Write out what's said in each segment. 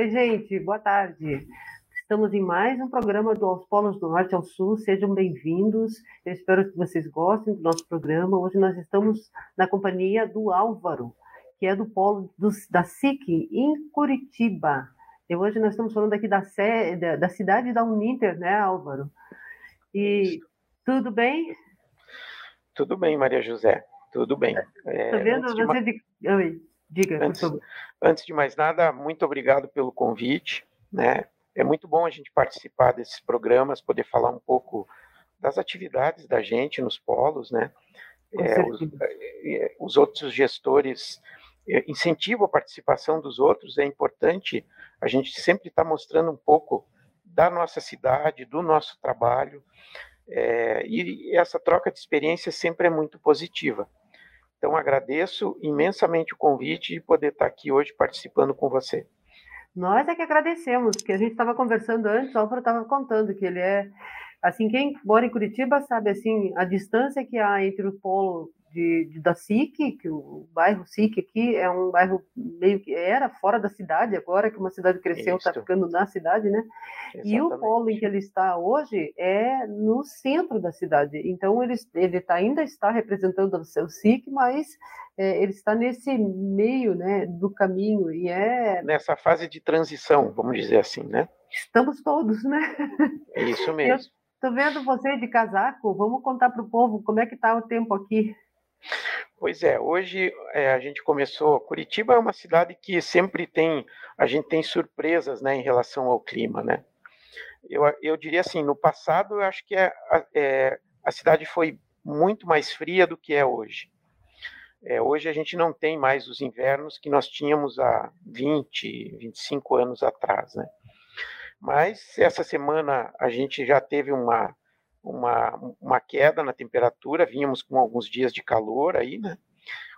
Oi, gente, boa tarde. Estamos em mais um programa do Aos Polos do Norte ao Sul. Sejam bem-vindos. Eu espero que vocês gostem do nosso programa. Hoje nós estamos na companhia do Álvaro, que é do polo do, da SIC, em Curitiba. E hoje nós estamos falando aqui da, da, da cidade da Uninter, né, Álvaro? E tudo bem? Tudo bem, Maria José. Tudo bem. É, vendo você de... Oi, diga, antes, antes de mais nada, muito obrigado pelo convite, né? É muito bom a gente participar desses programas, poder falar um pouco das atividades da gente nos polos, né? É, os, é, os, outros gestores é, incentivam a participação dos outros, é importante a gente sempre estar tá mostrando um pouco da nossa cidade, do nosso trabalho, é, e essa troca de experiência sempre é muito positiva. Então, agradeço imensamente o convite de poder estar aqui hoje participando com você. Nós é que agradecemos, porque a gente estava conversando antes, o Álvaro estava contando que ele é, assim, quem mora em Curitiba sabe, assim, a distância que há entre o polo de, de, da SIC, que o bairro SIC aqui é um bairro meio que era fora da cidade, agora que uma cidade cresceu, está ficando na cidade, né? Exatamente. E o polo em que ele está hoje é no centro da cidade. Então ele, ele tá, ainda está representando o seu SIC, mas é, ele está nesse meio, né, do caminho e é nessa fase de transição, vamos dizer assim, né? Estamos todos, né? É isso mesmo. Estou vendo você de casaco. Vamos contar para o povo como é que está o tempo aqui. Pois é, hoje é, a gente começou. Curitiba é uma cidade que sempre tem, a gente tem surpresas, né, em relação ao clima, né? Eu, eu diria assim, no passado eu acho que é, é, a cidade foi muito mais fria do que é hoje. É, hoje a gente não tem mais os invernos que nós tínhamos há 20, 25 anos atrás, né? Mas essa semana a gente já teve uma uma, uma queda na temperatura, vínhamos com alguns dias de calor aí, né?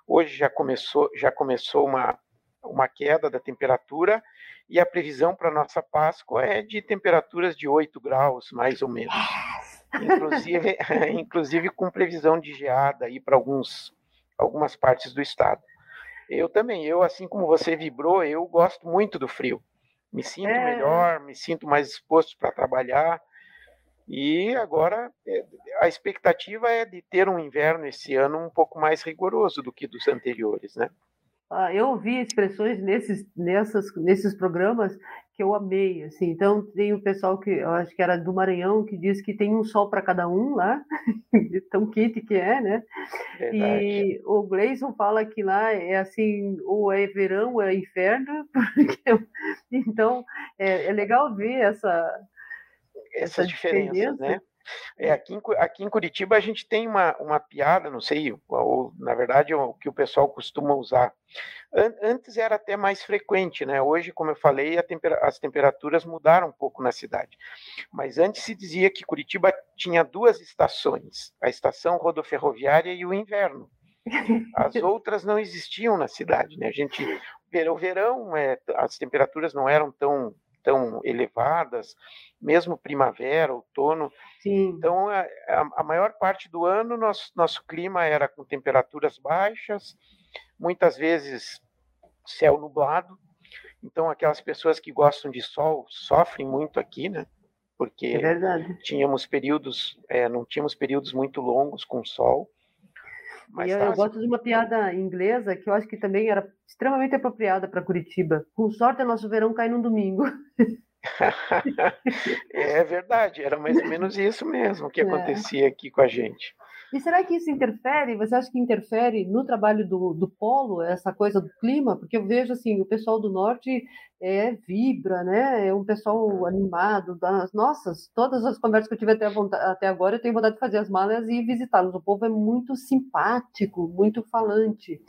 Hoje já começou, já começou uma, uma queda da temperatura e a previsão para nossa Páscoa é de temperaturas de 8 graus, mais ou menos. Inclusive, inclusive com previsão de geada aí para alguns algumas partes do estado. Eu também, eu assim como você vibrou, eu gosto muito do frio. Me sinto é... melhor, me sinto mais disposto para trabalhar. E agora é, a expectativa é de ter um inverno esse ano um pouco mais rigoroso do que dos anteriores, né? Ah, eu ouvi expressões nesses, nessas, nesses programas que eu amei, assim. Então tem o pessoal que eu acho que era do Maranhão que diz que tem um sol para cada um lá, tão quente que é, né? Verdade. E o Gleison fala que lá é assim, ou é verão ou é inferno. então é, é legal ver essa essas diferenças, né? É, aqui, em, aqui em Curitiba a gente tem uma, uma piada, não sei, ou na verdade o que o pessoal costuma usar. Antes era até mais frequente, né? Hoje, como eu falei, tempera as temperaturas mudaram um pouco na cidade. Mas antes se dizia que Curitiba tinha duas estações, a estação rodoferroviária e o inverno. As outras não existiam na cidade, né? A gente, o verão, é, as temperaturas não eram tão tão elevadas, mesmo primavera, outono. Sim. Então, a, a, maior parte do ano, nosso, nosso clima era com temperaturas baixas, muitas vezes céu nublado. Então, aquelas pessoas que gostam de sol sofrem muito aqui, né? Porque é tínhamos períodos, é, não tínhamos períodos muito longos com sol. Mas eu, eu gosto de uma piada inglesa que eu acho que também era extremamente apropriada para Curitiba. Com sorte, nosso verão cai num domingo. é verdade, era mais ou menos isso mesmo que é. acontecia é. aqui com a gente. E será que isso interfere? Você acha que interfere no trabalho do, do polo, essa coisa do clima? Porque eu vejo assim, o pessoal do norte é, vibra, né? É um pessoal animado. Das, nossas, todas as conversas que eu tive até, vontade, até agora, eu tenho vontade de fazer as malas e visitá-los. O povo é muito simpático, muito falante.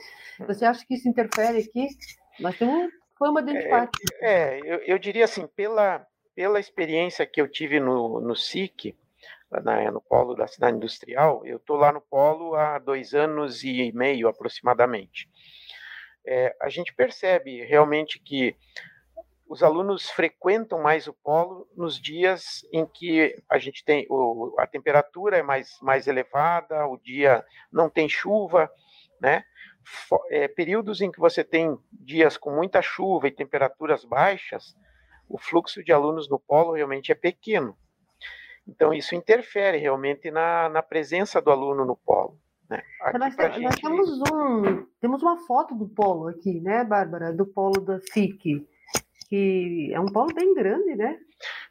Você acha que isso interfere aqui? Nós temos fama de antipático. É, é eu, eu diria assim, pela, pela experiência que eu tive no, no SIC, na, no polo da cidade industrial, eu estou lá no polo há dois anos e meio aproximadamente. É, a gente percebe realmente que os alunos frequentam mais o polo nos dias em que a gente tem o, a temperatura é mais, mais elevada, o dia não tem chuva, né? é, períodos em que você tem dias com muita chuva e temperaturas baixas, o fluxo de alunos no polo realmente é pequeno. Então, isso interfere realmente na, na presença do aluno no polo. Né? Nós, gente... nós, temos, um, temos uma foto do polo aqui, né, Bárbara? Do polo da SIC, que é um polo bem grande, né?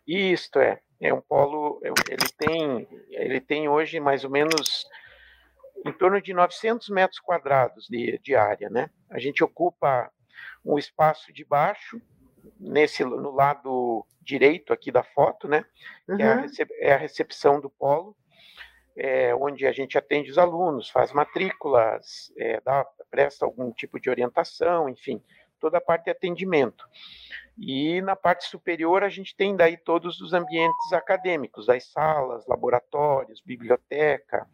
Isto é, é um polo, ele tem, ele tem hoje mais ou menos em torno de 900 metros quadrados de, de área, né? A gente ocupa um espaço de baixo, nesse no lado direito aqui da foto, né? Uhum. Que é a, uhum. é a recepção do polo, é, onde a gente atende os alunos, faz matrículas, é, dá, presta algum tipo de orientação, enfim, toda a parte de atendimento. E na parte superior a gente tem daí todos os ambientes acadêmicos, as salas, laboratórios, biblioteca,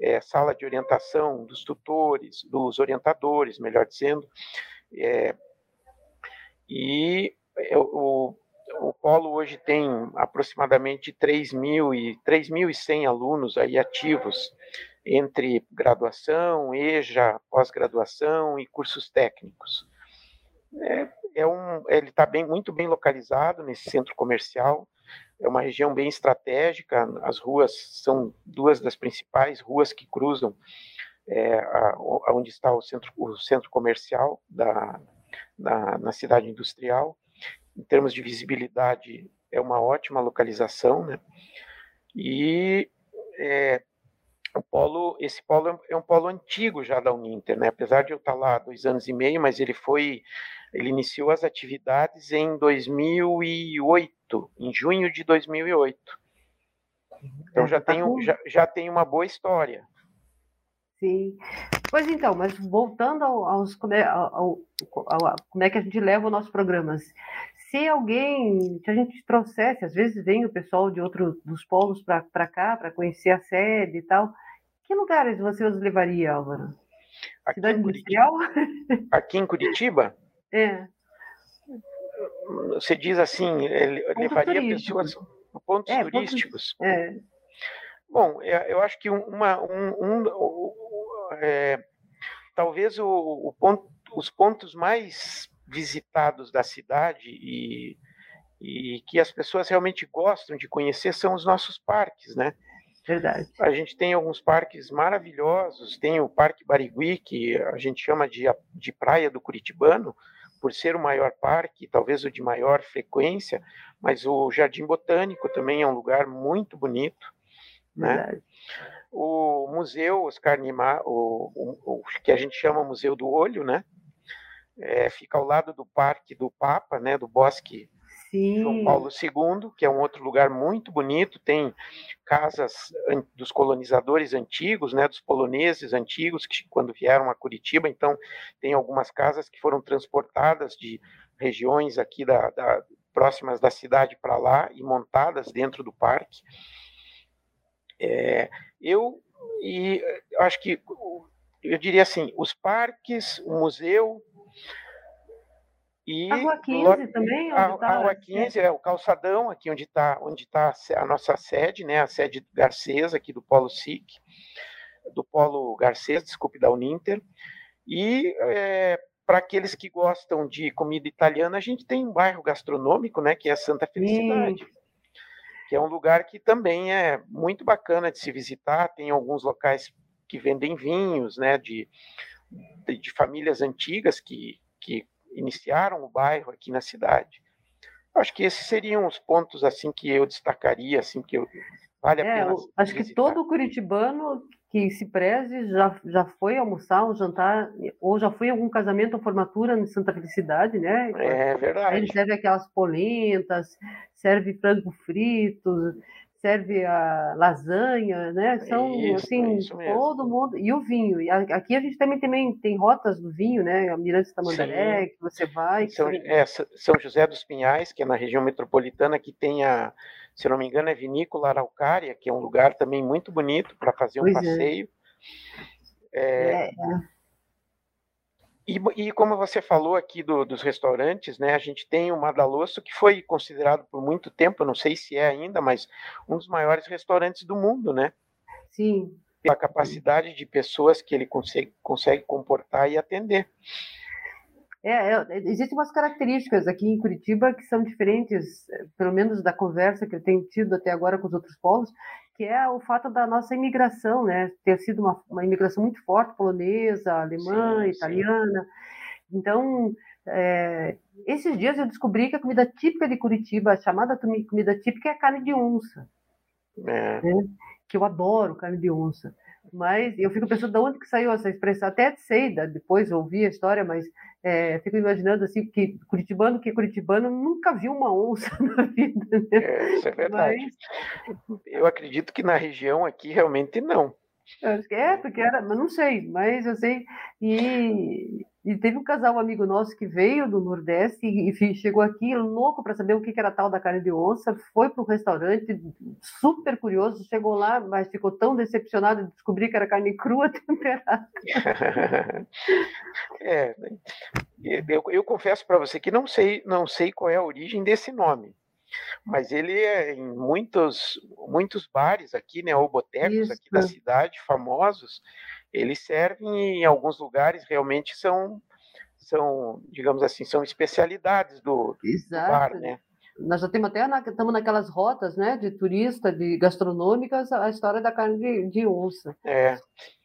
é, sala de orientação dos tutores, dos orientadores, melhor dizendo, é, e o, o Polo hoje tem aproximadamente 3.100 alunos aí ativos entre graduação, EJA, pós-graduação e cursos técnicos. É, é um, ele está bem, muito bem localizado nesse centro comercial, é uma região bem estratégica, as ruas são duas das principais ruas que cruzam é, a, onde está o centro, o centro comercial da, da, na cidade industrial. Em termos de visibilidade, é uma ótima localização, né? E é, o polo, esse polo é um polo antigo já da Uninter, né? Apesar de eu estar lá há dois anos e meio, mas ele foi, ele iniciou as atividades em 2008, em junho de 2008. Então é, já tá tem, já, já tem uma boa história. Sim. Pois então, mas voltando aos como é, ao, ao, ao, como é que a gente leva os nossos programas. Se alguém, se a gente trouxesse, às vezes vem o pessoal de outros dos polos para cá, para conhecer a sede e tal, que lugares você os levaria, Álvaro? Aqui Cidade Industrial? Aqui em Curitiba? É. Você diz assim, levaria pessoas pontos é, turísticos. Pontos, é. Bom, eu acho que uma, um, um é, talvez o, o ponto, os pontos mais visitados da cidade e, e que as pessoas realmente gostam de conhecer são os nossos parques, né? Verdade. A gente tem alguns parques maravilhosos, tem o Parque Barigui, que a gente chama de, de Praia do Curitibano, por ser o maior parque, talvez o de maior frequência, mas o Jardim Botânico também é um lugar muito bonito, né? Verdade. O museu Oscar Niemeyer, o, o, o, que a gente chama Museu do Olho, né? É, fica ao lado do Parque do Papa, né? Do Bosque Sim. João Paulo II, que é um outro lugar muito bonito, tem casas dos colonizadores antigos, né, dos poloneses antigos que quando vieram a Curitiba, então tem algumas casas que foram transportadas de regiões aqui da, da próximas da cidade para lá e montadas dentro do parque. É, eu e acho que eu diria assim, os parques, o museu e a Rua 15 também, a, tá, a Rua 15 é. o calçadão aqui onde está onde tá a nossa sede, né, a sede Garcês aqui do Polo SIC, do Polo Garcês, desculpe, da Uninter. E é, para aqueles que gostam de comida italiana, a gente tem um bairro gastronômico, né, que é Santa Felicidade. Sim que é um lugar que também é muito bacana de se visitar. Tem alguns locais que vendem vinhos, né, de, de, de famílias antigas que, que iniciaram o bairro aqui na cidade. Acho que esses seriam os pontos assim que eu destacaria, assim que eu, vale a é, pena. Acho visitar. que todo curitibano que se preze já, já foi almoçar, um jantar, ou já foi algum casamento ou formatura em Santa Felicidade, né? É verdade. Ele serve aquelas polentas, serve frango frito, serve a lasanha, né? São isso, assim, todo mundo. E o vinho. E aqui a gente também, também tem rotas do vinho, né? A Mirante Tamandaré, que você vai. São, é, São José dos Pinhais, que é na região metropolitana, que tem a se não me engano, é Vinícola Araucária, que é um lugar também muito bonito para fazer um pois é. passeio. É. É. E, e, como você falou aqui do, dos restaurantes, né, a gente tem o Madalosso, que foi considerado por muito tempo, não sei se é ainda, mas um dos maiores restaurantes do mundo, né? Sim. pela capacidade de pessoas que ele consegue, consegue comportar e atender. É, é, existem umas características aqui em Curitiba que são diferentes, pelo menos da conversa que eu tenho tido até agora com os outros povos, que é o fato da nossa imigração, né? Ter sido uma, uma imigração muito forte, polonesa, alemã, sim, italiana. Sim. Então, é, esses dias eu descobri que a comida típica de Curitiba, a chamada comida típica, é a carne de onça. É. Né? Que eu adoro carne de onça. Mas eu fico pensando de onde que saiu essa expressão. Até sei, depois ouvi a história, mas é, fico imaginando assim que curitibano que curitibano nunca viu uma onça na vida. Né? É, isso é verdade. Mas... Eu acredito que na região aqui realmente não. É, porque era, mas não sei, mas eu sei. E, e teve um casal um amigo nosso que veio do Nordeste e, e chegou aqui louco para saber o que, que era tal da carne de onça, foi para um restaurante super curioso, chegou lá, mas ficou tão decepcionado de descobrir que era carne crua temperada. é, eu, eu confesso para você que não sei, não sei qual é a origem desse nome mas ele é em muitos, muitos bares aqui, né, ou botecos aqui da cidade, famosos, eles servem em alguns lugares, realmente são, são digamos assim, são especialidades do, do bar, né? Nós já temos até na, estamos naquelas rotas, né, de turista, de gastronômicas, a história da carne de, de onça. É.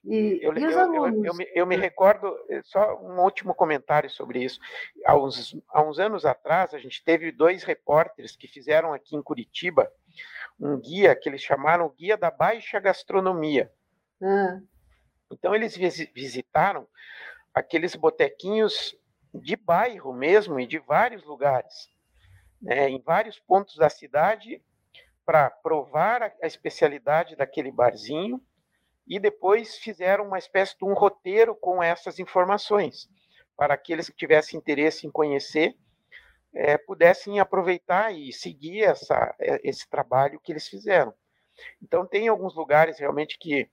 E, eu, e eu? Eu, eu, me, eu, me, recordo, eh, só um último comentário sobre isso. Há uns, há uns anos atrás, a gente teve dois repórteres que fizeram aqui em Curitiba um guia que eles chamaram Guia da Baixa Gastronomia. Ah. Então, eles visitaram aqueles botequinhos de bairro mesmo e de vários lugares, né, em vários pontos da cidade, para provar a, especialidade daquele barzinho e depois fizeram uma espécie de um roteiro com essas informações, para aqueles que tivessem interesse em conhecer é, pudessem aproveitar e seguir essa, é, esse trabalho que eles fizeram. Então, tem alguns lugares realmente que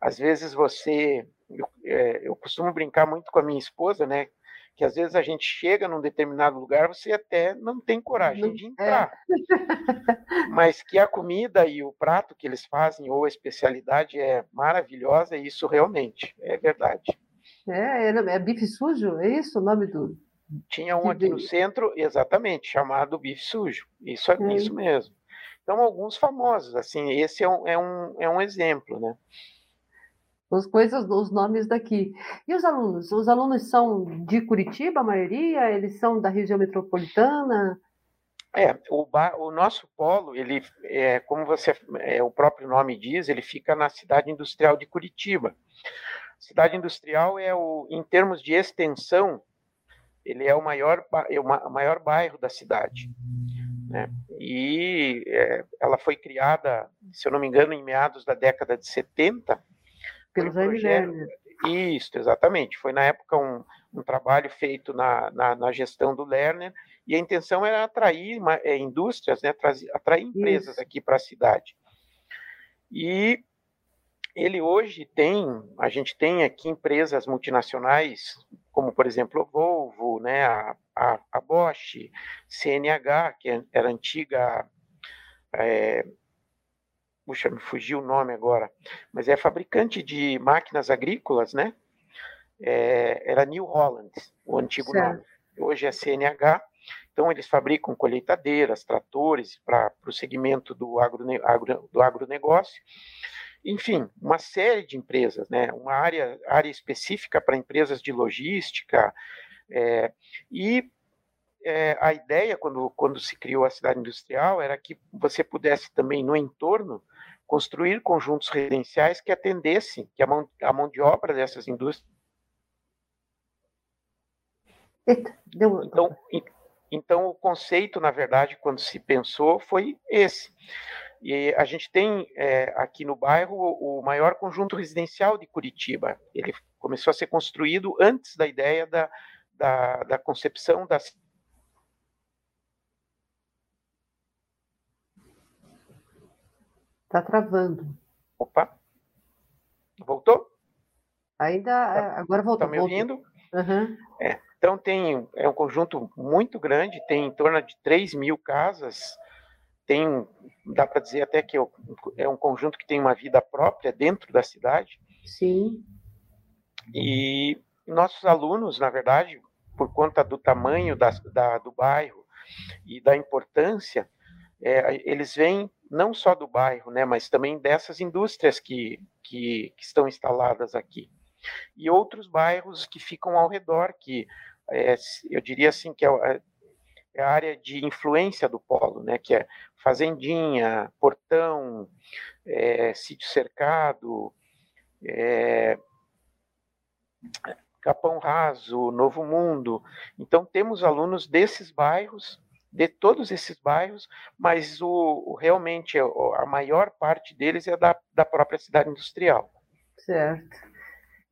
às vezes você. Eu, é, eu costumo brincar muito com a minha esposa, né? Que às vezes a gente chega num determinado lugar, você até não tem coragem de é. entrar. É. Mas que a comida e o prato que eles fazem, ou a especialidade, é maravilhosa, e isso realmente é verdade. É, é, é bife sujo? É isso o nome do. Tinha um aqui no centro, exatamente, chamado bife sujo. Isso é isso mesmo. Então, alguns famosos, assim, esse é um, é um, é um exemplo, né? As coisas, os nomes daqui. E os alunos? Os alunos são de Curitiba, a maioria? Eles são da região metropolitana? É, o, o nosso polo, ele, é, como você, é, o próprio nome diz, ele fica na cidade industrial de Curitiba. Cidade industrial é o, em termos de extensão, ele é o maior, é o maior bairro da cidade. Né? E é, ela foi criada, se eu não me engano, em meados da década de 70, pelo Jaime Lerner. Isso, exatamente. Foi na época um, um trabalho feito na, na, na, gestão do Lerner e a intenção era atrair uma, é, indústrias, né, atrair, atrair empresas Isso. aqui para a cidade. E ele hoje tem, a gente tem aqui empresas multinacionais, como por exemplo a Volvo, né, a, a, a Bosch, CNH, que era antiga é, puxa, me fugiu o nome agora, mas é fabricante de máquinas agrícolas, né? É, era New Holland, o antigo certo. nome. Hoje é CNH. Então, eles fabricam colheitadeiras, tratores para o segmento do, agrone, agro, do agronegócio. Enfim, uma série de empresas, né? uma área, área específica para empresas de logística. É, e é, a ideia, quando, quando se criou a cidade industrial, era que você pudesse também, no entorno, construir conjuntos residenciais que atendessem, que a mão, a mão de obra dessas indústrias. Então, então, o conceito, na verdade, quando se pensou, foi esse. E a gente tem é, aqui no bairro o maior conjunto residencial de Curitiba. Ele começou a ser construído antes da ideia da, da, da concepção da Tá travando. Opa. Voltou? Ainda. Tá, é, agora voltou. Tá me ouvindo? Uhum. É, então tem é um conjunto muito grande, tem em torno de 3 mil casas tem, dá para dizer até que é um conjunto que tem uma vida própria dentro da cidade. Sim. E nossos alunos, na verdade, por conta do tamanho da, da do bairro e da importância, é, eles vêm não só do bairro, né, mas também dessas indústrias que, que, que estão instaladas aqui. E outros bairros que ficam ao redor, que é, eu diria assim que é, é, a área de influência do polo, né, que é Fazendinha, Portão, é, Sítio Cercado, é, Capão Raso, Novo Mundo. Então, temos alunos desses bairros, de todos esses bairros, mas o, o realmente a maior parte deles é da, da própria cidade industrial. Certo.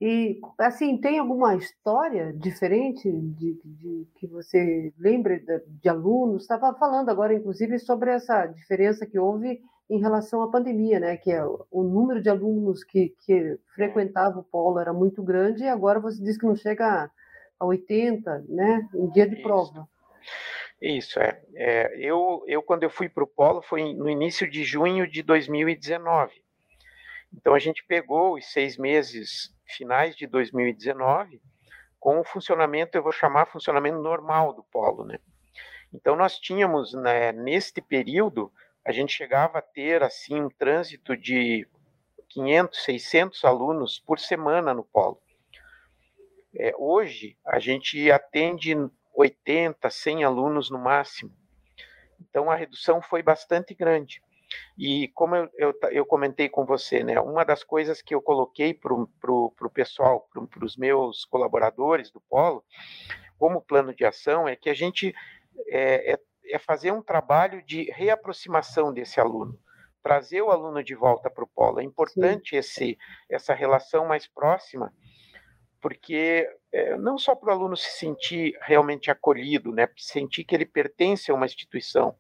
E, assim, tem alguma história diferente de, de que você lembre de, de alunos? Estava falando agora, inclusive, sobre essa diferença que houve em relação à pandemia, né? Que é o número de alunos que, que frequentavam o polo era muito grande e agora você diz que não chega a 80, né? Em dia de Isso. prova. Isso, é. é. eu, eu, quando eu fui para o polo, foi no início de junho de 2019. Então, a gente pegou os seis meses finais de 2019 com o funcionamento, eu vou chamar funcionamento normal do polo, né? Então, nós tínhamos, né, neste período, a gente chegava a ter assim um trânsito de 500, 600 alunos por semana no polo. É, hoje a gente atende 80, 100 alunos no máximo. Então a redução foi bastante grande. E como eu, eu, eu comentei com você, né, uma das coisas que eu coloquei para o pessoal, para os meus colaboradores do Polo, como plano de ação, é que a gente é, é é fazer um trabalho de reaproximação desse aluno, trazer o aluno de volta para o polo. É importante esse, essa relação mais próxima, porque é, não só para o aluno se sentir realmente acolhido, né, sentir que ele pertence a uma instituição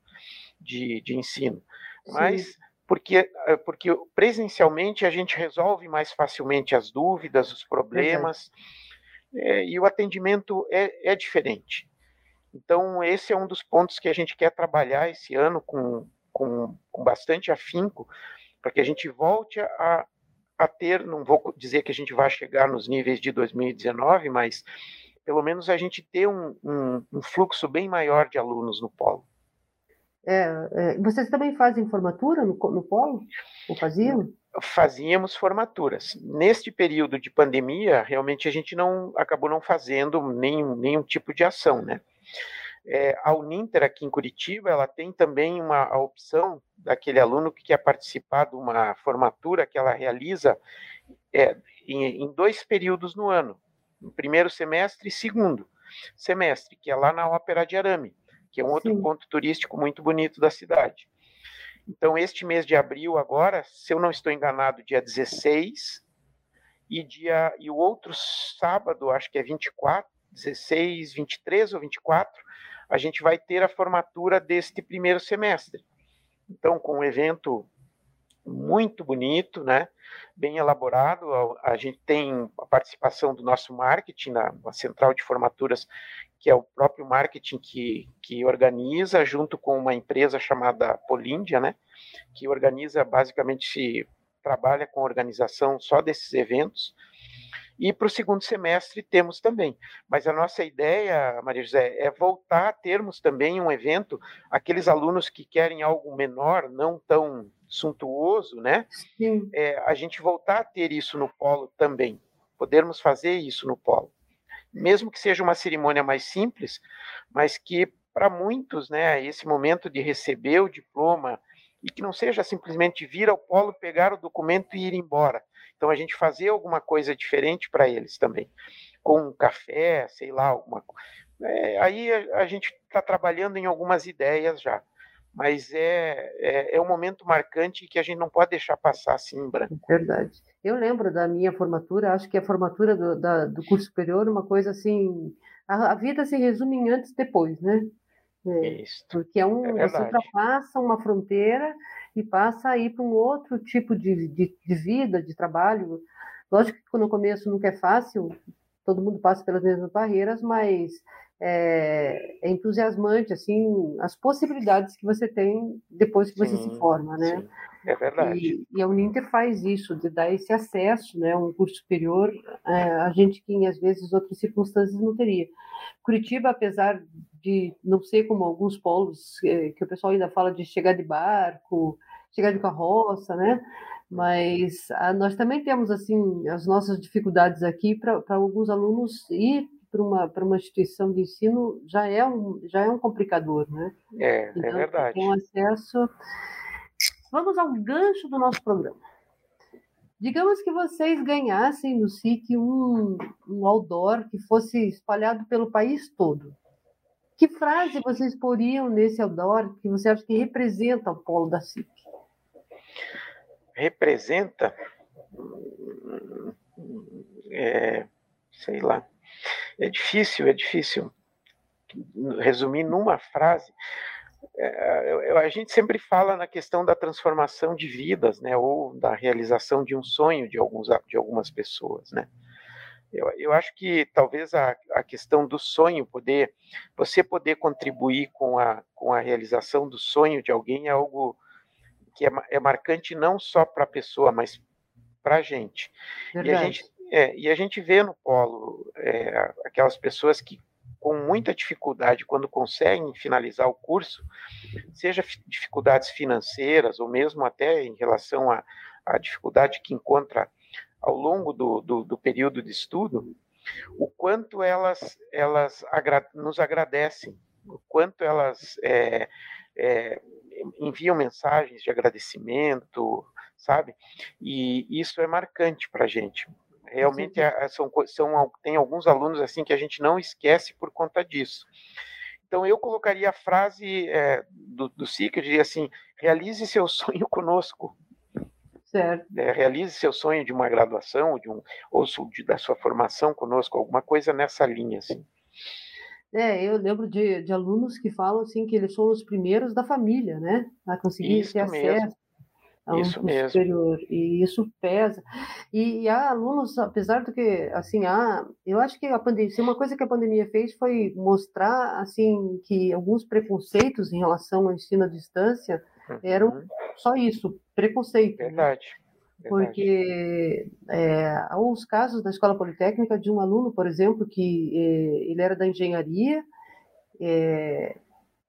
de, de ensino, mas Sim. porque, é, porque presencialmente a gente resolve mais facilmente as dúvidas, os problemas, é, e o atendimento é, é diferente. Então, esse é um dos pontos que a gente quer trabalhar esse ano com, com, com bastante afinco, para que a gente volte a, a ter, não vou dizer que a gente vai chegar nos níveis de 2019, mas pelo menos a gente ter um, um, um fluxo bem maior de alunos no polo. É, é, vocês também fazem formatura no, no polo? Ou faziam? Fazíamos formaturas. Neste período de pandemia, realmente a gente não acabou não fazendo nenhum, nenhum tipo de ação, né? É, a Uninter aqui em Curitiba, ela tem também uma a opção daquele aluno que quer participar de uma formatura que ela realiza é, em, em, dois períodos no ano, no primeiro semestre e segundo semestre, que é lá na Ópera de Arame, que é um outro Sim. ponto turístico muito bonito da cidade. Então, este mês de abril agora, se eu não estou enganado, dia 16, e, dia, e o outro sábado, acho que é 24, 16, 23 ou 24, a gente vai ter a formatura deste primeiro semestre. Então, com um evento muito bonito, né? bem elaborado. A, gente tem a participação do nosso marketing, na, na, central de formaturas, que é o próprio marketing que, que organiza, junto com uma empresa chamada Políndia, né? que organiza basicamente, se trabalha com a organização só desses eventos. E para o segundo semestre temos também. Mas a nossa ideia, Maria José, é voltar a termos também um evento, aqueles alunos que querem algo menor, não tão suntuoso, né? É, a gente voltar a ter isso no polo também. Podermos fazer isso no polo. Mesmo que seja uma cerimônia mais simples, mas que para muitos, né, esse momento de receber o diploma e que não seja simplesmente vir ao polo, pegar o documento e ir embora então, a gente fazer alguma coisa diferente para eles também, com um café, sei lá, alguma é, Aí a, a gente está trabalhando em algumas ideias já, mas é, é, é, um momento marcante que a gente não pode deixar passar assim em branco. Verdade. Eu lembro da minha formatura, acho que a formatura do, da, do curso superior, uma coisa assim, a, a vida se resume em antes e depois, né? É, Isso. Porque é um, é você ultrapassa uma fronteira e passa a ir para um outro tipo de, de, de, vida, de trabalho. Lógico que no começo nunca é fácil, todo mundo passa pelas mesmas barreiras, mas é, é, entusiasmante, assim, as possibilidades que você tem depois que você sim, se forma, né? Sim. É verdade. E, e, a Uninter faz isso, de dar esse acesso, né, um curso superior, é, a gente que, às vezes, outras circunstâncias não teria. Curitiba, apesar de não ser como alguns polos, é, que o pessoal ainda fala de chegar de barco, chegar de carroça, né? Mas a, nós também temos, assim, as nossas dificuldades aqui para alguns alunos ir para uma, para uma instituição de ensino já é um, já é um complicador, né? É, é então, é verdade. Um acesso Vamos ao gancho do nosso programa. Digamos que vocês ganhassem no SIC um, um outdoor que fosse espalhado pelo país todo. Que frase vocês poriam nesse outdoor que você acha que representa o polo da SIC? Representa? É, sei lá. É difícil, é difícil resumir numa frase, é, a gente sempre fala na questão da transformação de vidas, né, ou da realização de um sonho de, alguns, de algumas pessoas, né. Eu, eu acho que talvez a, a questão do sonho, poder, você poder contribuir com a, com a realização do sonho de alguém é algo que é, é marcante não só para a pessoa, mas para a gente. E a gente, é, e a gente vê no polo é, aquelas pessoas que com muita dificuldade quando conseguem finalizar o curso, seja dificuldades financeiras ou mesmo até em relação à, à dificuldade que encontra ao longo do, do, do, período de estudo, o quanto elas, elas agra nos agradecem, o quanto elas é, é, enviam mensagens de agradecimento, sabe? E isso é marcante para a gente. Realmente é, são, são, tem alguns alunos assim que a gente não esquece por conta disso. Então eu colocaria a frase é, do, do SIC, eu diria assim, realize seu sonho conosco. Certo. É, realize seu sonho de uma graduação, de um, ou de, da sua formação conosco, alguma coisa nessa linha, assim. É, eu lembro de, de alunos que falam assim que eles são os primeiros da família, né? A conseguir Isso ter mesmo. acesso a um isso mesmo. superior e isso pesa e, e, há alunos apesar do que assim há eu acho que a pandemia uma coisa que a pandemia fez foi mostrar assim que alguns preconceitos em relação ao ensino à distância uhum. eram só isso preconceito né? verdade? Porque é, há os casos da escola politécnica de um aluno por exemplo que é, ele era da engenharia é,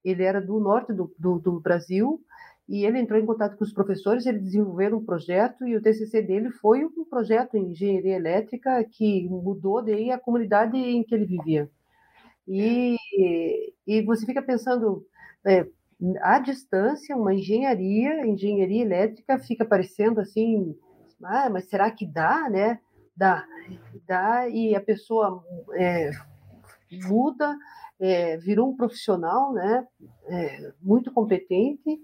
ele era do norte do, do, do Brasil e ele entrou em contato com os professores, eles desenvolveram um projeto e o TCC dele foi um projeto em engenharia elétrica que mudou daí a comunidade em que ele vivia. E, e você fica pensando, é, à distância, uma engenharia, engenharia elétrica fica parecendo assim, ah, mas será que dá, né? Dá, dá e a pessoa é, muda, é, virou um profissional, né? É, muito competente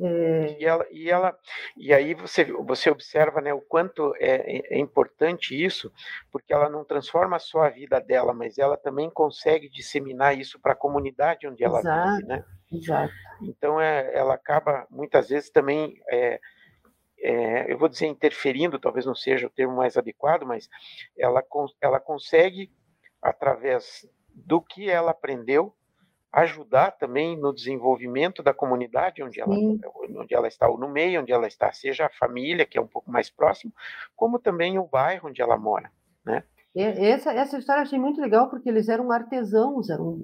é... E, ela, e, ela, e aí você, você observa né, o quanto é, é, é, importante isso, porque ela não transforma só a vida dela, mas ela também consegue disseminar isso para a comunidade onde ela exato, vive. Né? Exato. Então é, ela acaba muitas vezes também, é, é, eu vou dizer interferindo, talvez não seja o termo mais adequado, mas ela, ela consegue, através do que ela aprendeu, ajudar também no desenvolvimento da comunidade onde ela, onde ela está, ou no meio onde ela está, seja a família, que é um pouco mais próximo, como também o bairro onde ela mora, né? Essa, essa história eu achei muito legal porque eles eram artesãos, eram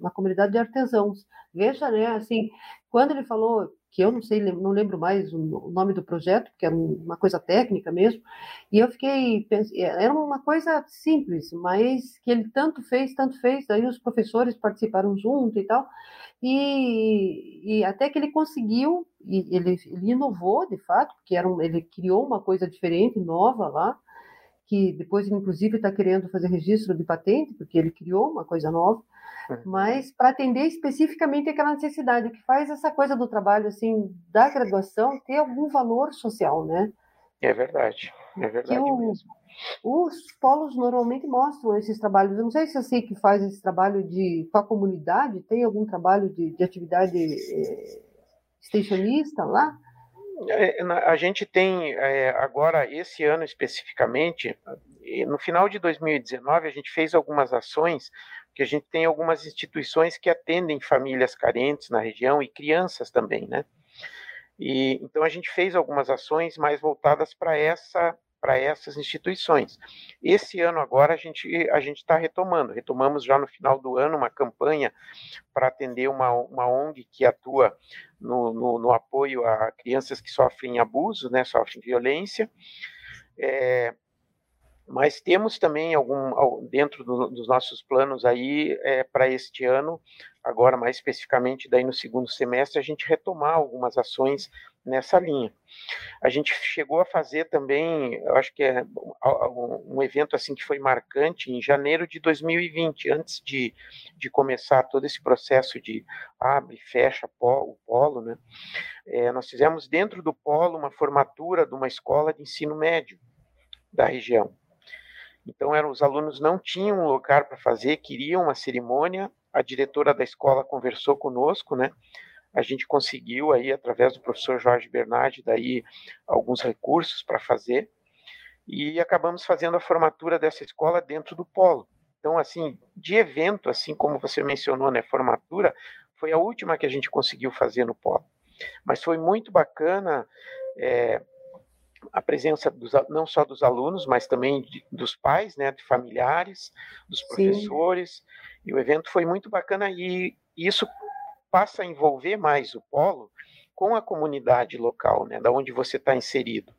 uma comunidade de artesãos. Veja, né, assim, quando ele falou que eu não sei, não lembro mais o nome do projeto, porque era uma coisa técnica mesmo, e eu fiquei, era uma coisa simples, mas que ele tanto fez, tanto fez, daí os professores participaram junto e tal, e, e até que ele conseguiu, ele, ele inovou de fato, porque era um, ele criou uma coisa diferente, nova lá, que depois, inclusive, está querendo fazer registro de patente, porque ele criou uma coisa nova. Mas para atender especificamente aquela necessidade que faz essa coisa do trabalho, assim, da graduação ter algum valor social, né? É verdade, é verdade o, mesmo. Os polos normalmente mostram esses trabalhos. Eu não sei se eu sei que faz esse trabalho de com a comunidade, tem algum trabalho de, de atividade é, extensionista lá? É, a gente tem é, agora, esse ano especificamente, no final de 2019, a gente fez algumas ações, porque a gente tem algumas instituições que atendem famílias carentes na região e crianças também, né? E então a gente fez algumas ações mais voltadas para essa para essas instituições. Esse ano agora a gente a gente está retomando, retomamos já no final do ano uma campanha para atender uma, uma ONG que atua no, no, no, apoio a crianças que sofrem abuso, né, sofrem violência. É, mas temos também algum dentro do, dos nossos planos aí é, para este ano, agora mais especificamente daí no segundo semestre, a gente retomar algumas ações nessa linha. A gente chegou a fazer também, eu acho que é um evento assim que foi marcante em janeiro de 2020, antes de, de começar todo esse processo de abre, fecha o polo, né? É, nós fizemos dentro do polo uma formatura de uma escola de ensino médio da região. Então, eram, os alunos não tinham um lugar para fazer, queriam uma cerimônia. A diretora da escola conversou conosco, né? a gente conseguiu aí através do professor Jorge Bernardi daí alguns recursos para fazer e acabamos fazendo a formatura dessa escola dentro do polo. Então, assim, de evento, assim como você mencionou, né, formatura, foi a última que a gente conseguiu fazer no polo. Mas foi muito bacana é, a presença dos, não só dos alunos, mas também de, dos pais, né, de familiares, dos professores. Sim. E o evento foi muito bacana e isso passa a envolver mais o polo com a comunidade local, né, da onde você está inserido.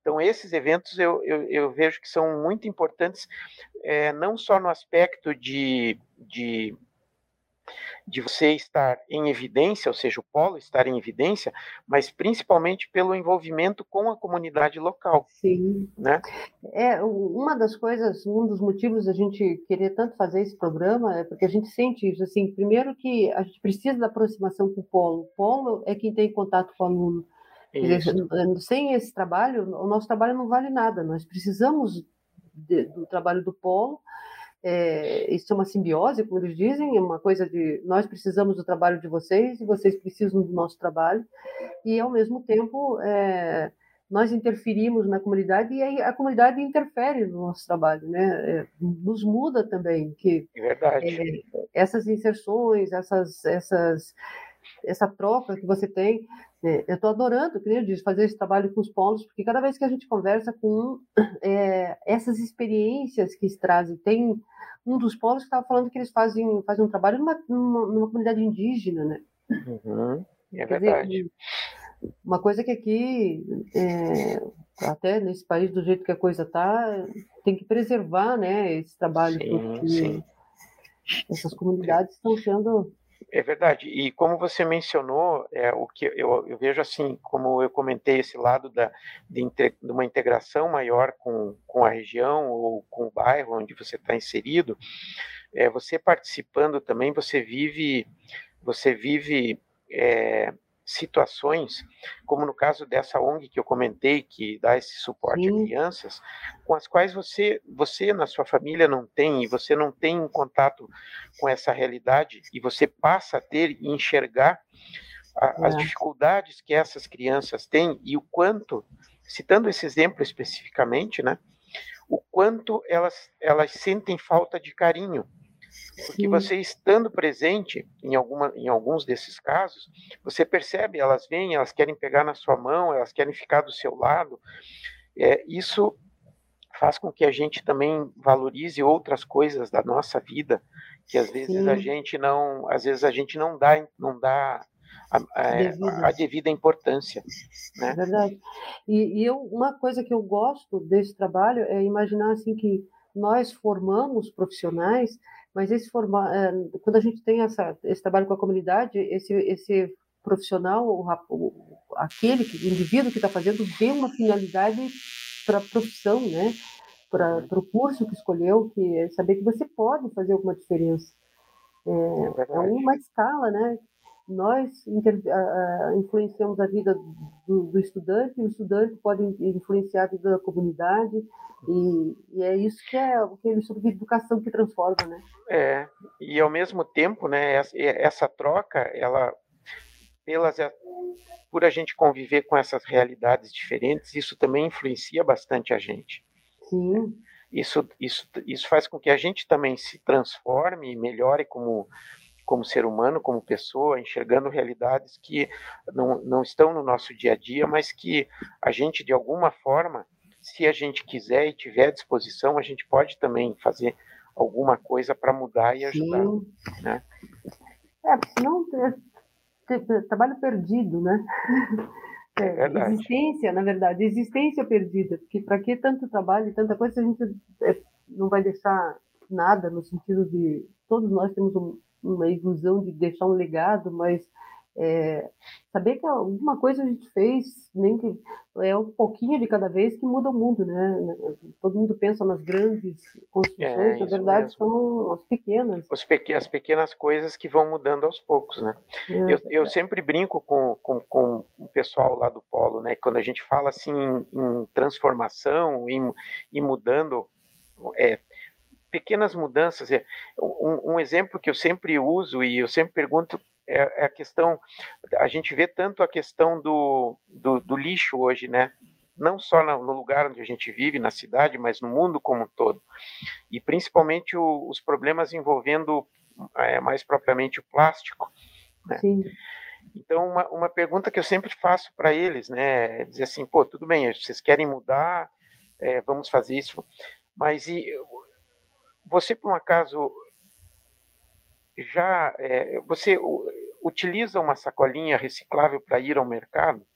Então, esses eventos eu, eu, eu, vejo que são muito importantes, é, não só no aspecto de, de de você estar em evidência, ou seja, o polo estar em evidência, mas principalmente pelo envolvimento com a comunidade local. Sim. Né? É, uma das coisas, um dos motivos da gente querer tanto fazer esse programa é porque a gente sente isso, assim, primeiro que a gente precisa da aproximação com o polo. O polo é quem tem contato com o aluno. Dizer, sem esse trabalho, o nosso trabalho não vale nada. Nós precisamos de, do trabalho do polo é, isso é uma simbiose, como eles dizem, é uma coisa de nós precisamos do trabalho de vocês e vocês precisam do nosso trabalho, e ao mesmo tempo é, nós interferimos na comunidade e a comunidade interfere no nosso trabalho, né? É, nos muda também, que é verdade. É, essas inserções, essas, essas, essa troca que você tem, eu estou adorando, que eu disse, fazer esse trabalho com os polos, porque cada vez que a gente conversa com é, essas experiências que se trazem, tem um dos polos que estava falando que eles fazem, fazem um trabalho numa, numa, numa comunidade indígena, né? Uhum, é Quer verdade. Dizer, uma coisa que aqui, é, até nesse país, do jeito que a coisa está, tem que preservar né, esse trabalho, sim, porque sim. essas comunidades estão sendo é verdade. E como você mencionou, é, o que eu, eu, vejo assim, como eu comentei, esse lado da, de, de, uma integração maior com, com a região ou com o bairro onde você está inserido, é, você participando também, você vive, você vive é, situações, como no caso dessa ONG que eu comentei, que dá esse suporte Sim. a crianças, com as quais você, você na sua família não tem, e você não tem contato com essa realidade, e você passa a ter e enxergar a, é. as dificuldades que essas crianças têm e o quanto, citando esse exemplo especificamente, né, o quanto elas, elas sentem falta de carinho, porque Sim. você estando presente em, alguma, em alguns desses casos, você percebe, elas vêm, elas querem pegar na sua mão, elas querem ficar do seu lado. É, isso faz com que a gente também valorize outras coisas da nossa vida que às vezes Sim. a gente não, às vezes a gente não dá, não dá a, a, a devida importância. Né? Verdade. E, e eu, uma coisa que eu gosto desse trabalho é imaginar assim que nós formamos profissionais mas esse forma, é, quando a gente tem essa, esse trabalho com a comunidade, esse, esse profissional, o, aquele que, o indivíduo que está fazendo, tem uma finalidade para a profissão, né? para o curso que escolheu, que é saber que você pode fazer alguma diferença. É, é, é uma escala, né? Nós inter, influenciamos a vida do, do, estudante, o estudante pode influenciar a vida da comunidade, e, e é isso que é o que é sobre educação que transforma, né? É, e ao mesmo tempo, né, essa troca, ela, pelas, por a gente conviver com essas realidades diferentes, isso também influencia bastante a gente. Sim. isso, isso, isso faz com que a gente também se transforme e melhore como, como ser humano, como pessoa, enxergando realidades que não, não estão no nosso dia a dia, mas que a gente, de alguma forma, se a gente quiser e tiver disposição, a gente pode também fazer alguma coisa para mudar e ajudar. Sim. Né? É, senão é, trabalho perdido, né? É, é verdade. Existência, na verdade, existência perdida. Porque para que tanto trabalho e tanta coisa se a gente é, não vai deixar nada no sentido de todos nós temos um, uma ilusão de deixar um legado, mas é, saber que alguma coisa a gente fez, nem que é um pouquinho de cada vez que muda o mundo, né? Todo mundo pensa nas grandes construções, é, na verdade mesmo. são as pequenas. Pequ as pequenas coisas que vão mudando aos poucos, né? É, eu, eu sempre brinco com, com, com, o pessoal lá do Polo, né? Quando a gente fala assim em, em transformação, em, em mudando, é, pequenas mudanças. É, um, um, exemplo que eu sempre uso e eu sempre pergunto é, é, a questão, a gente vê tanto a questão do, do, do lixo hoje, né? Não só no lugar onde a gente vive, na cidade, mas no mundo como um todo. E principalmente o, os problemas envolvendo é, mais propriamente o plástico. Né? Sim. Então, uma, uma pergunta que eu sempre faço para eles, né, é dizer assim, pô, tudo bem, vocês querem mudar, é, vamos fazer isso, mas e, você, por um acaso, já é, você utiliza uma sacolinha reciclável para ir ao mercado?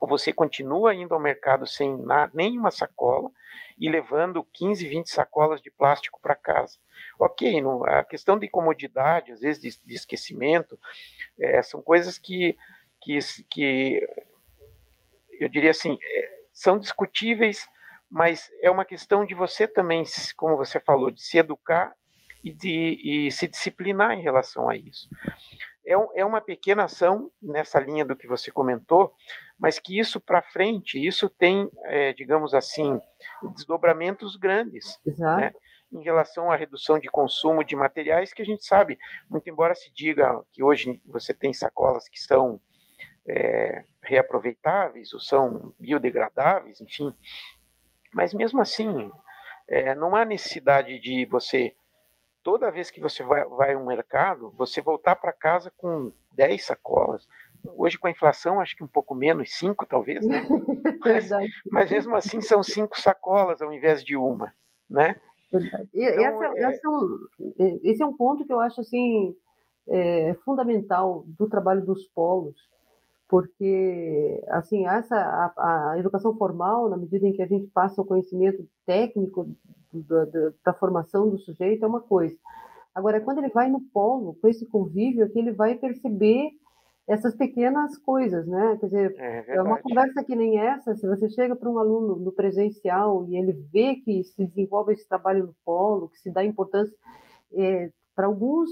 Ou você continua indo ao mercado sem nada, nenhuma sacola e levando 15, 20 sacolas de plástico para casa? Ok, a questão de comodidade, às vezes de, de esquecimento, é, são coisas que, que, que eu diria assim, é, são discutíveis, mas é uma questão de você também, como você falou, de se educar e de e se disciplinar em relação a isso. É, um, é uma pequena ação nessa linha do que você comentou, mas que isso para frente, isso tem, é, digamos assim, desdobramentos grandes. Né? em relação à redução de consumo de materiais que a gente sabe, muito embora se diga que hoje você tem sacolas que são é, reaproveitáveis ou são biodegradáveis, enfim, mas mesmo assim, é, não há necessidade de você, toda vez que você vai, vai ao mercado, você voltar para casa com 10 sacolas. Hoje, com a inflação, acho que um pouco menos, 5 talvez, né? Mas, mas mesmo assim, são cinco sacolas ao invés de uma, né? E, então, essa, é... essa é um, esse é um ponto que eu acho assim é, fundamental do trabalho dos polos, porque assim essa a, a, educação formal na medida em que a gente passa o conhecimento técnico da, da, da, formação do sujeito é uma coisa. Agora quando ele vai no polo com esse convívio aqui ele vai perceber essas pequenas coisas né? Quer dizer é, é uma conversa que nem essa se você chega para um aluno no presencial e ele vê que se desenvolve esse trabalho no polo que se dá importância é, para alguns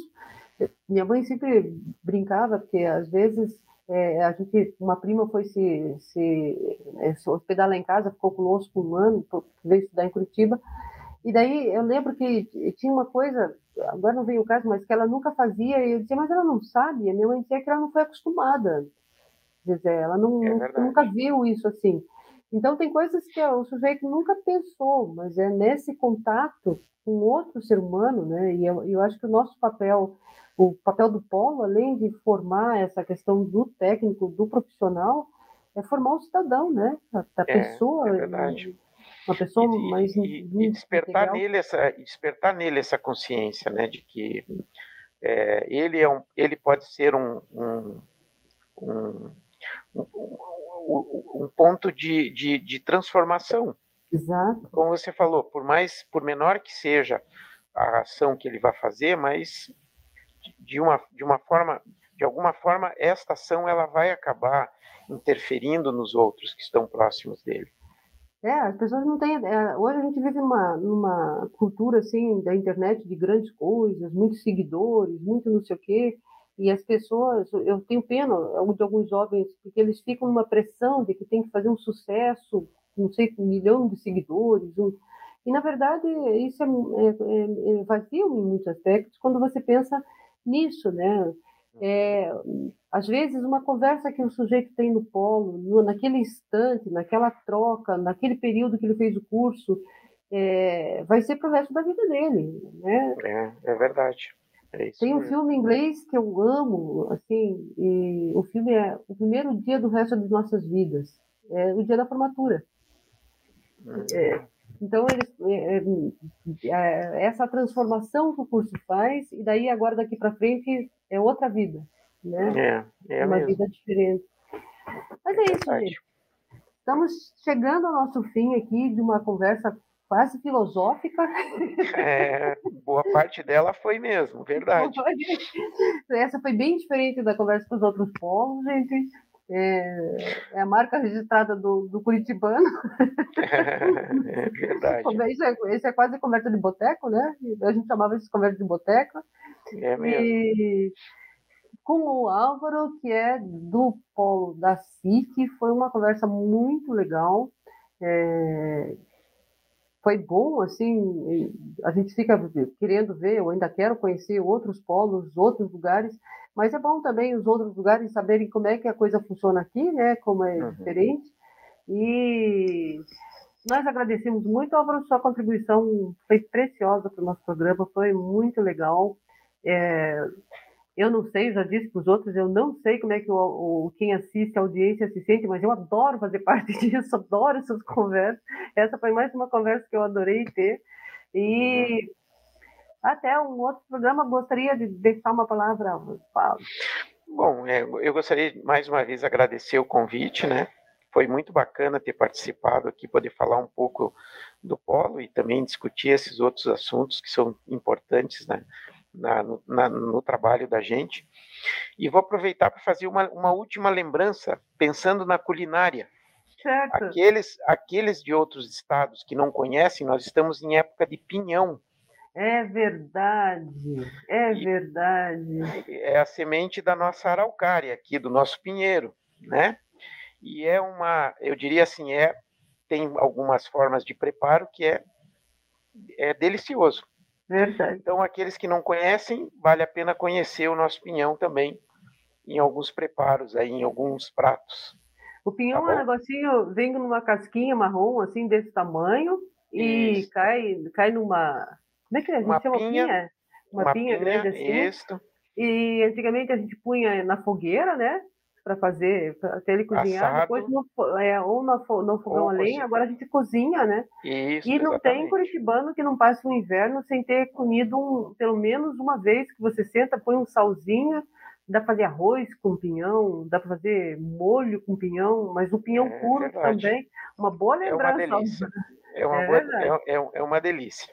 minha mãe sempre brincava porque às vezes é, a gente, uma prima foi se, se, é, se hospedar lá em casa, ficou conosco um ano, veio estudar em Curitiba. E daí eu lembro que tinha uma coisa, agora não veio o caso, mas que ela nunca fazia, e eu dizia, mas ela não sabe. E a minha mãe dizia que ela não foi acostumada. Dizer, ela não, é nunca viu isso assim. Então, tem coisas que o sujeito nunca pensou, mas é nesse contato com outro ser humano, né? E eu, eu acho que o nosso papel o papel do polo, além de formar essa questão do técnico, do profissional, é formar o cidadão, né? A, a é, pessoa. É verdade. Uma pessoa e, mais. E, e despertar, integral. nele essa, despertar nele essa consciência, né? De que é, ele, é um, ele pode ser um, um, um, um, um ponto de, de, de transformação. Exato. Como você falou, por mais, por menor que seja a ação que ele vai fazer, mas de uma, de uma forma, de alguma forma, esta ação ela vai acabar interferindo nos outros que estão próximos dele. É, as pessoas não têm. É, hoje a gente vive numa, numa cultura assim da internet de grandes coisas, muitos seguidores, muito não sei o quê. E as pessoas, eu tenho pena de alguns jovens, porque eles ficam numa pressão de que tem que fazer um sucesso, não sei, um milhão de seguidores. Um, e, na verdade, isso é, é, é vazio em muitos aspectos quando você pensa nisso, né? É, às vezes, uma conversa que o sujeito tem no polo, no, naquele instante, naquela troca, naquele período que ele fez o curso, é, vai ser para o resto da vida dele, né? É, é verdade. É Tem um filme inglês que eu amo, assim, e o filme é o primeiro dia do resto de nossas vidas, é o dia da formatura. Hum. É, então, eles, é, é, é, essa transformação que o curso faz, e daí agora daqui para frente é outra vida, né? É, é uma mesmo. vida diferente. Mas é, é isso, gente. Estamos chegando ao nosso fim aqui de uma conversa quase filosófica. É, boa parte dela foi mesmo, verdade. Essa foi bem diferente da conversa com os outros povos, gente. É, é, a marca registrada do, do Curitibano. É, verdade. Isso é, isso é quase conversa de boteco, né? A gente chamava isso de conversa de boteco. É mesmo. E com o Álvaro, que é do polo da SIC, foi uma conversa muito legal. É, foi bom, assim, a gente fica querendo ver, eu ainda quero conhecer outros polos, outros lugares, mas é bom também os outros lugares saberem como é que a coisa funciona aqui, né, como é uhum. diferente. E nós agradecemos muito, Álvaro, sua contribuição foi preciosa para o nosso programa, foi muito legal. É, eu não sei, já disse para os outros, eu não sei como é que o, o, quem assiste, a audiência se sente, mas eu adoro fazer parte disso, adoro essas conversas. Essa foi mais uma conversa que eu adorei ter. E até um outro programa, gostaria de deixar uma palavra, Paulo. Bom, é, eu gostaria mais uma vez agradecer o convite, né? Foi muito bacana ter participado aqui, poder falar um pouco do polo e também discutir esses outros assuntos que são importantes, né? Na, no, na, no trabalho da gente. E vou aproveitar para fazer uma, uma última lembrança, pensando na culinária. Certo. Aqueles, aqueles de outros estados que não conhecem, nós estamos em época de pinhão. É verdade, é e verdade. É a semente da nossa araucária aqui, do nosso pinheiro, né? E é uma, eu diria assim, é tem algumas formas de preparo que é é delicioso. Verdade. Então, aqueles que não conhecem, vale a pena conhecer o nosso pinhão também, em alguns preparos, aí, em alguns pratos. O pinhão tá é um negocinho, vem numa casquinha marrom, assim, desse tamanho, e cai, cai numa. Como é que é? a gente uma chama pinha? pinha? Uma, uma pinha, pinha grande assim. Isso. E antigamente a gente punha na fogueira, né? Para fazer, até ele cozinhar, Assado. depois no, é, ou no, no fogão a lenha, agora a gente cozinha, né? Isso, e não exatamente. tem curitibano que não passe o inverno sem ter comido um, pelo menos uma vez que você senta, põe um salzinho, dá para fazer arroz com pinhão, dá para fazer molho com pinhão, mas o pinhão É puro verdade. também, uma boa É uma lembrança. delícia. É uma, É boa- é, é- é uma delícia.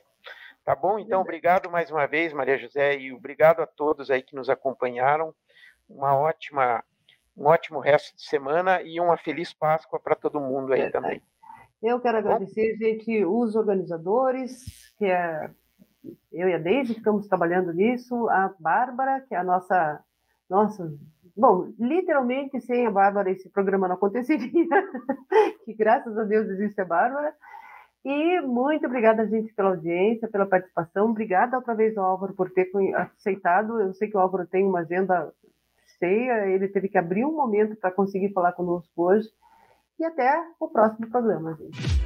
Tá bom? Então, obrigado mais uma vez, Maria José, e obrigado a todos aí que nos acompanharam. Uma ótima, um ótimo resto de semana e uma feliz Páscoa para todo mundo aí Verdade. também. Eu quero Tá agradecer, gente, os organizadores, que é eu e a Deise que estamos trabalhando nisso, a Bárbara, que é a nossa, nossa, bom, literalmente sem a Bárbara esse programa não aconteceria, que graças a Deus existe a Bárbara. E muito obrigada, gente, pela audiência, pela participação. Obrigada outra vez ao Álvaro por ter aceitado. Eu sei que o Álvaro tem uma agenda cheia, ele teve que abrir um momento para conseguir falar conosco hoje. E até o próximo programa, gente.